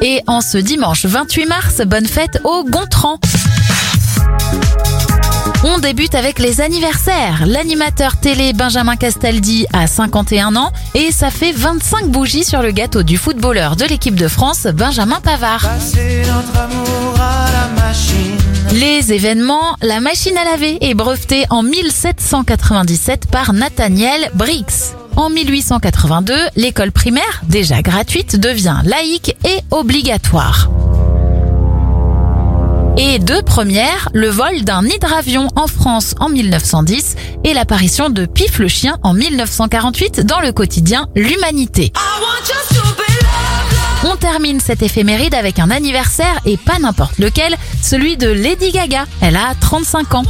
Et en ce dimanche 28 mars, bonne fête au Gontran. On débute avec les anniversaires. L'animateur télé Benjamin Castaldi a 51 ans et ça fait 25 bougies sur le gâteau du footballeur de l'équipe de France, Benjamin Pavard. Les événements, la machine à laver est brevetée en 1797 par Nathaniel Briggs. En 1882, l'école primaire, déjà gratuite, devient laïque et obligatoire. Et deux premières, le vol d'un hydravion en France en 1910 et l'apparition de Pif le chien en 1948 dans le quotidien L'Humanité. On termine cette éphéméride avec un anniversaire et pas n'importe lequel, celui de Lady Gaga. Elle a 35 ans.